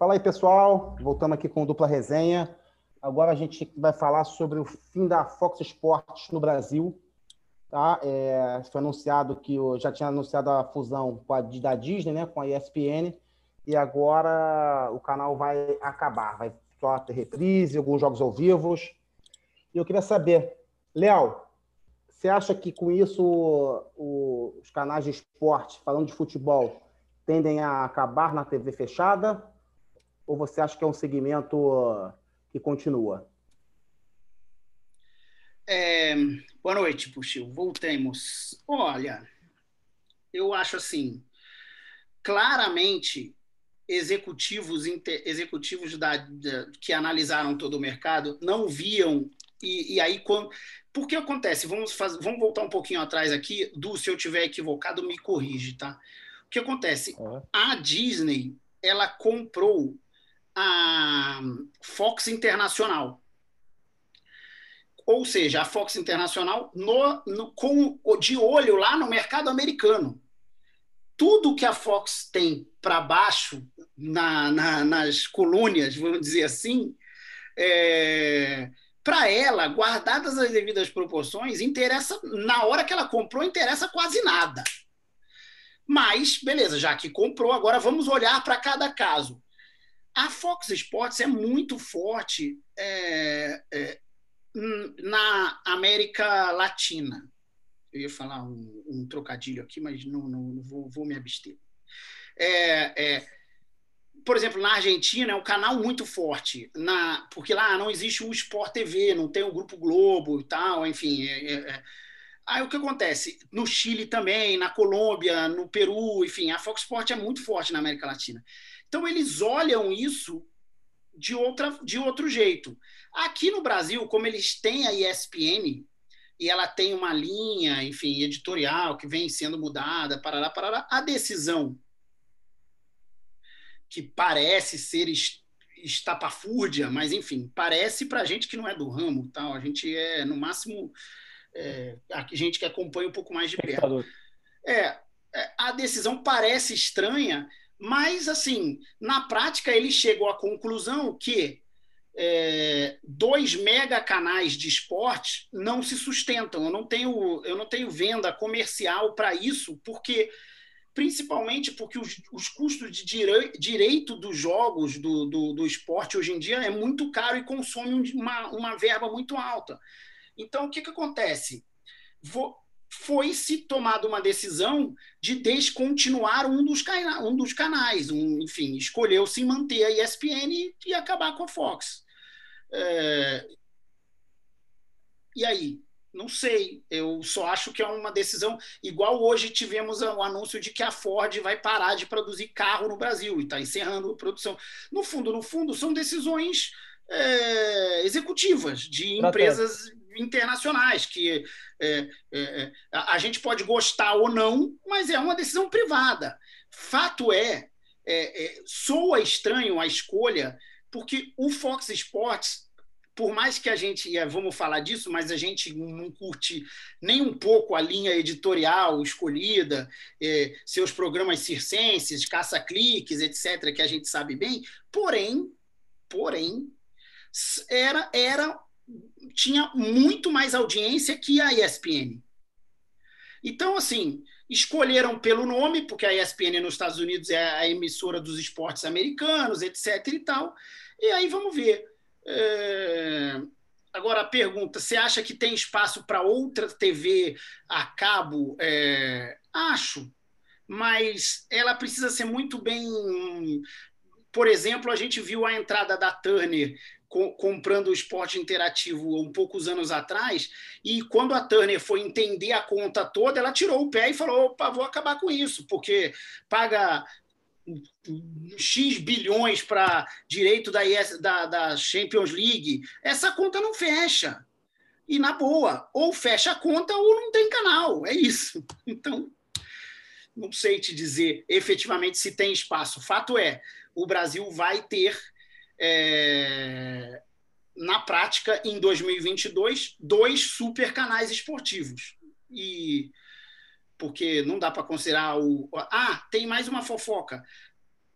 Fala aí, pessoal. Voltando aqui com dupla resenha. Agora a gente vai falar sobre o fim da Fox Sports no Brasil. Tá? É, foi anunciado que já tinha anunciado a fusão a da Disney, né, com a ESPN, e agora o canal vai acabar, vai só ter reprise, alguns jogos ao vivo. E eu queria saber, Léo, você acha que com isso o, os canais de esporte, falando de futebol, tendem a acabar na TV fechada? Ou você acha que é um segmento que continua? É, boa noite, Puxil. Voltemos. Olha, eu acho assim, claramente executivos executivos da, da, que analisaram todo o mercado não viam e, e aí quando por que acontece vamos fazer, vamos voltar um pouquinho atrás aqui do se eu tiver equivocado me corrige tá o que acontece a Disney ela comprou a Fox Internacional. Ou seja, a Fox Internacional no, no, com, de olho lá no mercado americano. Tudo que a Fox tem para baixo, na, na, nas colônias, vamos dizer assim, é, para ela, guardadas as devidas proporções, interessa, na hora que ela comprou, interessa quase nada. Mas, beleza, já que comprou, agora vamos olhar para cada caso. A Fox Sports é muito forte é, é, na América Latina. Eu ia falar um, um trocadilho aqui, mas não, não, não vou, vou, me abster. É, é, por exemplo, na Argentina é um canal muito forte, na, porque lá não existe o Sport TV, não tem o Grupo Globo e tal, enfim. É, é. Aí o que acontece? No Chile também, na Colômbia, no Peru, enfim, a Fox Sport é muito forte na América Latina. Então, eles olham isso de, outra, de outro jeito. Aqui no Brasil, como eles têm a ESPN, e ela tem uma linha, enfim, editorial que vem sendo mudada, parará, parará, a decisão que parece ser estapafúrdia, mas enfim, parece para a gente que não é do ramo, tal. A gente é no máximo é, a gente que acompanha um pouco mais de perto. É, é, a decisão parece estranha, mas, assim, na prática, ele chegou à conclusão que é, dois mega canais de esporte não se sustentam. Eu não tenho, eu não tenho venda comercial para isso, porque principalmente porque os, os custos de dire, direito dos jogos do, do, do, esporte hoje em dia é muito caro e consome uma, uma verba muito alta. Então, o que, que acontece? Vou, foi se tomada uma decisão de descontinuar um dos, cana um dos canais. Um, enfim, escolheu-se manter a ESPN e acabar com a Fox. É... E aí? Não sei. Eu só acho que é uma decisão. Igual hoje tivemos o anúncio de que a Ford vai parar de produzir carro no Brasil e está encerrando a produção. No fundo, no fundo, são decisões é, executivas de empresas internacionais, que é, é, é a gente pode gostar ou não, mas é uma decisão privada. Fato é, é, é, soa estranho a escolha, porque o Fox Sports, por mais que a gente, vamos falar disso, mas a gente não curte nem um pouco a linha editorial escolhida, é, seus programas circenses, caça-cliques, etc., que a gente sabe bem, porém, porém, era, era tinha muito mais audiência que a ESPN. Então, assim, escolheram pelo nome, porque a ESPN nos Estados Unidos é a emissora dos esportes americanos, etc. e tal. E aí vamos ver. É... Agora a pergunta: você acha que tem espaço para outra TV a cabo? É... Acho, mas ela precisa ser muito bem. Por exemplo, a gente viu a entrada da Turner comprando o esporte interativo um poucos anos atrás, e quando a Turner foi entender a conta toda, ela tirou o pé e falou: opa, vou acabar com isso, porque paga X bilhões para direito da, da, da Champions League, essa conta não fecha. E na boa, ou fecha a conta ou não tem canal. É isso. Então, não sei te dizer efetivamente se tem espaço. Fato é, o Brasil vai ter é, na prática, em 2022, dois super canais esportivos. E porque não dá para considerar o. Ah, tem mais uma fofoca.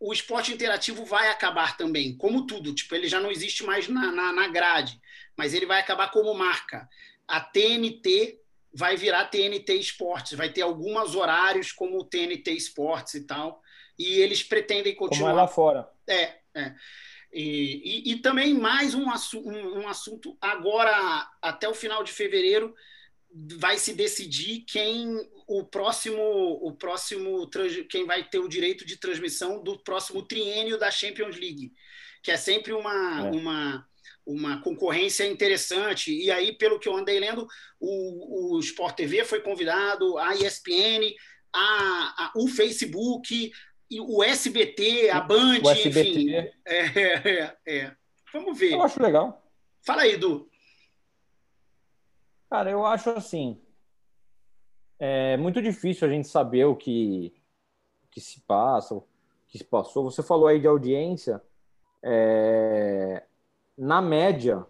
o esporte interativo vai acabar também, como tudo. Tipo, ele já não existe mais na, na, na grade, mas ele vai acabar como marca. A TNT vai virar TNT Esportes, vai ter alguns horários como o TNT Esportes e tal, e eles pretendem continuar. Como é lá fora. É, é. E, e, e também mais um, um, um assunto agora, até o final de fevereiro, vai se decidir quem o próximo o próximo quem vai ter o direito de transmissão do próximo triênio da Champions League que é sempre uma, é. uma uma concorrência interessante e aí pelo que eu andei lendo o, o Sport TV foi convidado a ESPN a, a o Facebook e o SBT a Band o SBT. enfim é, é, é, vamos ver eu acho legal fala aí Edu Cara, eu acho assim. É muito difícil a gente saber o que, o que se passa, o que se passou. Você falou aí de audiência. É, na média,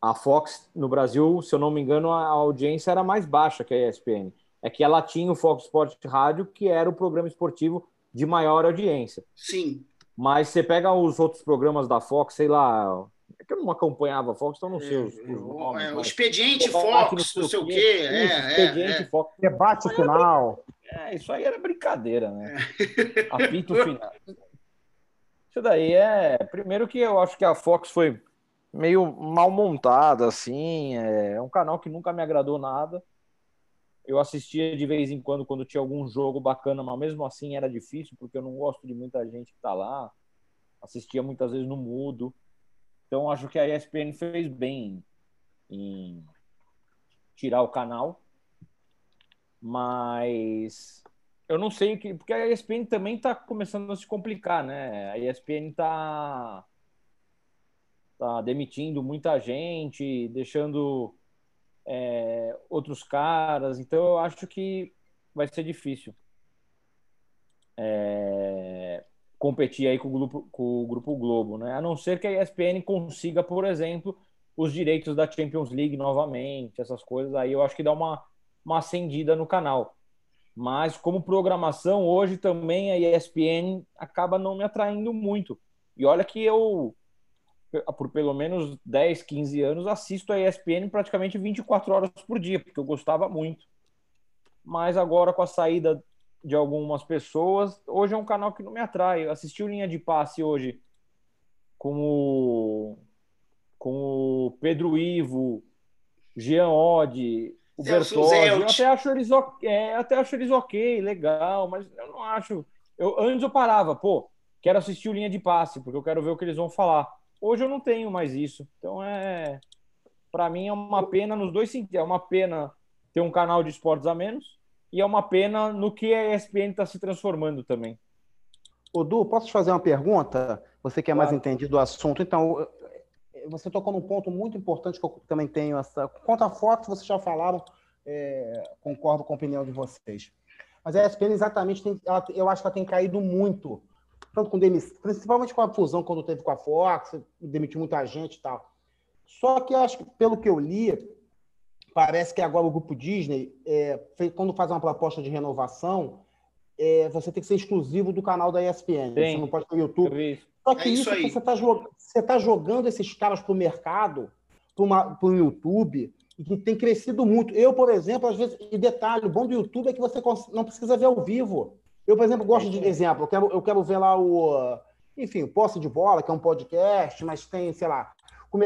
a Fox no Brasil, se eu não me engano, a audiência era mais baixa que a ESPN. É que ela tinha o Fox Sport Rádio, que era o programa esportivo de maior audiência. Sim. Mas você pega os outros programas da Fox, sei lá, é que eu não acompanhava a Fox, então não sei os, os nomes. É, o Expediente Fox, não sei o quê. É, isso, é, expediente é, Fox. Debate isso final. Era, é, isso aí era brincadeira, né? Apito final. Isso daí é. Primeiro que eu acho que a Fox foi meio mal montada, assim. É um canal que nunca me agradou nada. Eu assistia de vez em quando quando tinha algum jogo bacana, mas mesmo assim era difícil, porque eu não gosto de muita gente que tá lá. Assistia muitas vezes no mudo. Então, acho que a ESPN fez bem em tirar o canal, mas eu não sei que, porque a ESPN também está começando a se complicar, né? A ESPN está tá demitindo muita gente, deixando é, outros caras, então eu acho que vai ser difícil. É, competir aí com o grupo, com o grupo Globo, né? A não ser que a ESPN consiga, por exemplo, os direitos da Champions League novamente, essas coisas aí, eu acho que dá uma, uma acendida no canal. Mas como programação, hoje também a ESPN acaba não me atraindo muito. E olha que eu, por pelo menos 10, 15 anos, assisto a ESPN praticamente 24 horas por dia, porque eu gostava muito. Mas agora com a saída de algumas pessoas. Hoje é um canal que não me atrai. Eu assisti o Linha de Passe hoje com o, com o Pedro Ivo, Jean Oddi, o Bertozzi. Eu até acho, eles, é, até acho eles ok, legal, mas eu não acho. Eu, antes eu parava, pô, quero assistir o Linha de Passe, porque eu quero ver o que eles vão falar. Hoje eu não tenho mais isso. Então é. Para mim é uma pena nos dois sentidos. É uma pena ter um canal de esportes a menos e é uma pena no que a ESPN está se transformando também. O Du, posso te fazer uma pergunta? Você que é mais entendido do assunto. Então, você tocou num ponto muito importante que eu também tenho essa. Quanto a fotos, vocês já falaram, é, concordo com a opinião de vocês. Mas a ESPN exatamente tem, ela, eu acho que ela tem caído muito, tanto com demissão, principalmente com a fusão quando teve com a Fox, demitiu muita gente e tal. Só que acho que, pelo que eu li, Parece que agora o grupo Disney, é, quando faz uma proposta de renovação, é, você tem que ser exclusivo do canal da ESPN. Sim. Você não pode ter o YouTube. Só que é isso, isso você está você tá jogando esses caras para o mercado, para o YouTube, e que tem crescido muito. Eu, por exemplo, às vezes, e detalhe, o bom do YouTube é que você não precisa ver ao vivo. Eu, por exemplo, gosto de exemplo, eu quero, eu quero ver lá o, enfim, o Posse de Bola, que é um podcast, mas tem, sei lá,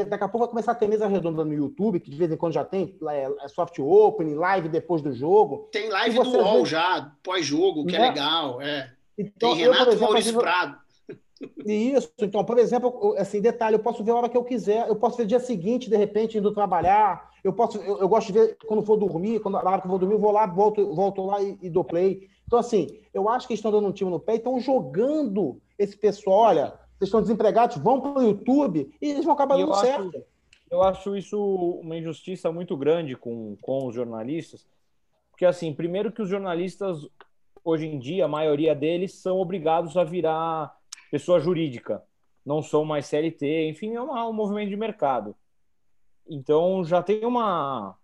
Daqui a pouco vai começar a ter mesa redonda no YouTube, que de vez em quando já tem é, é soft open, live depois do jogo. Tem live do UOL vê... já, pós-jogo, que é, é legal. É. Então, tem Renato eu, exemplo, Maurício Prado. Isso, então, por exemplo, assim, detalhe, eu posso ver a hora que eu quiser, eu posso ver dia seguinte, de repente, indo trabalhar, eu posso, eu, eu gosto de ver quando for dormir, quando, na hora que eu vou dormir, eu vou lá, volto, volto lá e, e dou play. Então, assim, eu acho que estão dando um time no pé e estão jogando esse pessoal, olha, vocês estão desempregados, vão para o YouTube e eles vão acabar dando certo. Acho, eu acho isso uma injustiça muito grande com, com os jornalistas, porque, assim, primeiro que os jornalistas, hoje em dia, a maioria deles são obrigados a virar pessoa jurídica, não são mais CLT, enfim, é uma, um movimento de mercado. Então, já tem uma.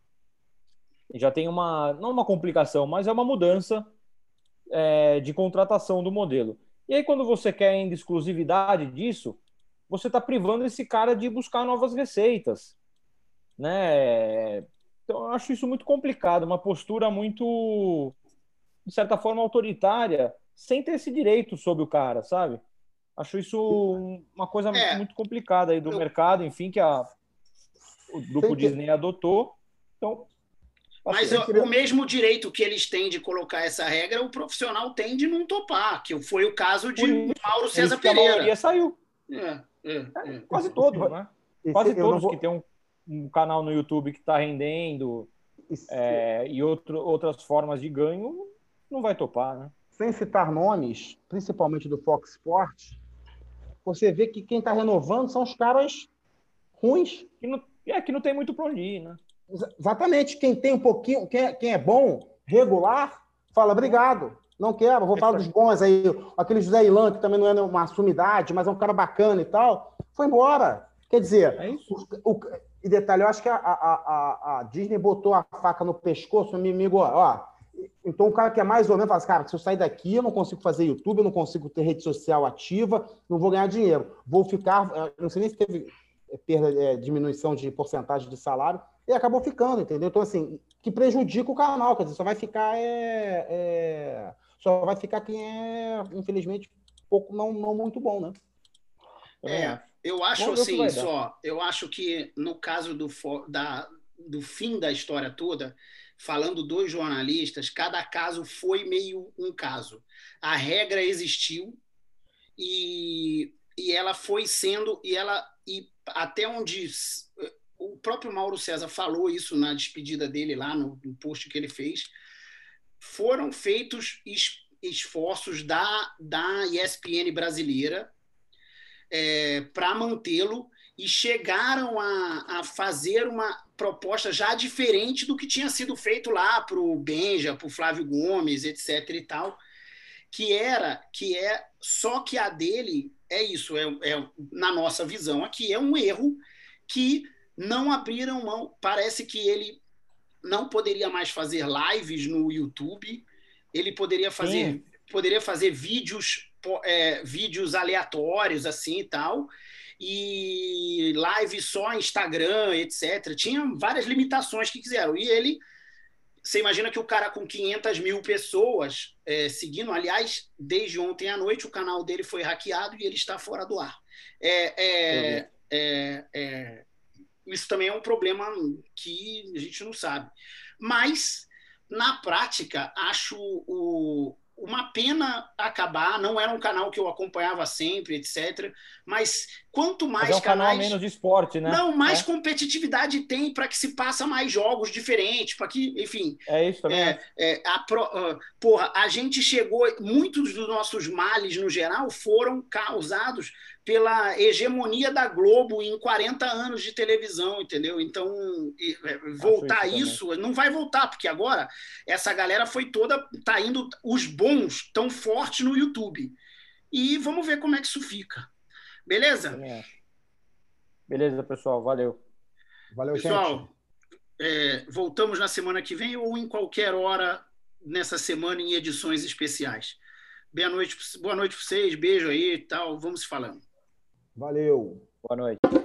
Já tem uma. Não uma complicação, mas é uma mudança é, de contratação do modelo. E aí, quando você quer ainda exclusividade disso, você está privando esse cara de buscar novas receitas. Né? Então, eu acho isso muito complicado, uma postura muito, de certa forma, autoritária, sem ter esse direito sobre o cara, sabe? Acho isso uma coisa é, muito complicada aí do eu... mercado, enfim, que a, o grupo Disney adotou. Então, mas o, o, mesmo direito que eles têm de colocar essa regra, o profissional tem de não topar, que foi o caso de isso, Mauro César Pereira. A maioria saiu. É, é, é. Quase todos, né? Quase todos vou... que tem um, um, canal no YouTube que está rendendo é, e outro, outras formas de ganho, não vai topar, né? Sem citar nomes, principalmente do Fox Sports, você vê que quem está renovando são os caras ruins. Que não, é, que não tem muito para onde ir, né? Exatamente. Quem tem um pouquinho, quem é, quem é bom, regular, fala obrigado. Não quero, vou falar dos bons aí. Aquele José Ilan, que também não é uma sumidade, mas é um cara bacana e tal, foi embora. Quer dizer, é o, o, e detalhe, eu acho que a, a, a, a, Disney botou a faca no pescoço, meu amigo, ó. Então o cara que é mais ou menos fala assim, cara, se eu sair daqui, eu não consigo fazer YouTube, eu não consigo ter rede social ativa, não vou ganhar dinheiro. Vou ficar, não sei nem se teve é, perda, é, diminuição de porcentagem de salário, e acabou ficando, entendeu? Então, assim, que prejudica o canal, quer dizer, só vai ficar, é, é, só vai ficar quem é, infelizmente, pouco, não, não muito bom, né? É, eu acho assim, só, eu acho que no caso do, da, do fim da história toda, falando dos jornalistas, cada caso foi meio um caso. A regra existiu e, e ela foi sendo, e ela, e até onde o próprio Mauro César falou isso na despedida dele lá no, no post que ele fez. Foram feitos es, esforços da, da ESPN brasileira é, para mantê-lo e chegaram a, a, fazer uma proposta já diferente do que tinha sido feito lá para o Benja, para o Flávio Gomes, etc. e tal, que era que é só que a dele é isso, é, é na nossa visão aqui é um erro que não abriram mão. Parece que ele não poderia mais fazer lives no YouTube. Ele poderia fazer, poderia fazer vídeos, é, vídeos aleatórios assim e tal. E live só Instagram, etc. Tinha várias limitações que quiseram. E ele, você imagina que o cara com 500 mil pessoas é, seguindo, aliás, desde ontem à noite o canal dele foi hackeado e ele está fora do ar. É, é, é, é isso também é um problema que a gente não sabe. Mas, na prática, acho o, uma pena acabar. Não era um canal que eu acompanhava sempre, etc. Mas quanto mais mas é um canais, canal menos de esporte, né? Não, mais é. competitividade tem para que se passe mais jogos diferentes, para que, enfim. É isso também. É, é, a pro, uh, porra, a gente chegou. Muitos dos nossos males no geral foram causados pela hegemonia da Globo em 40 anos de televisão, entendeu? Então, é, voltar isso, isso não vai voltar, porque agora essa galera foi toda, tá indo, os bons tão fortes no YouTube. E vamos ver como é que isso fica. Beleza? Beleza, pessoal, valeu. Valeu, pessoal, gente. É, voltamos na semana que vem ou em qualquer hora nessa semana em edições especiais. Boa noite, boa noite para vocês, beijo aí e tal, vamos falando. Valeu. Boa noite.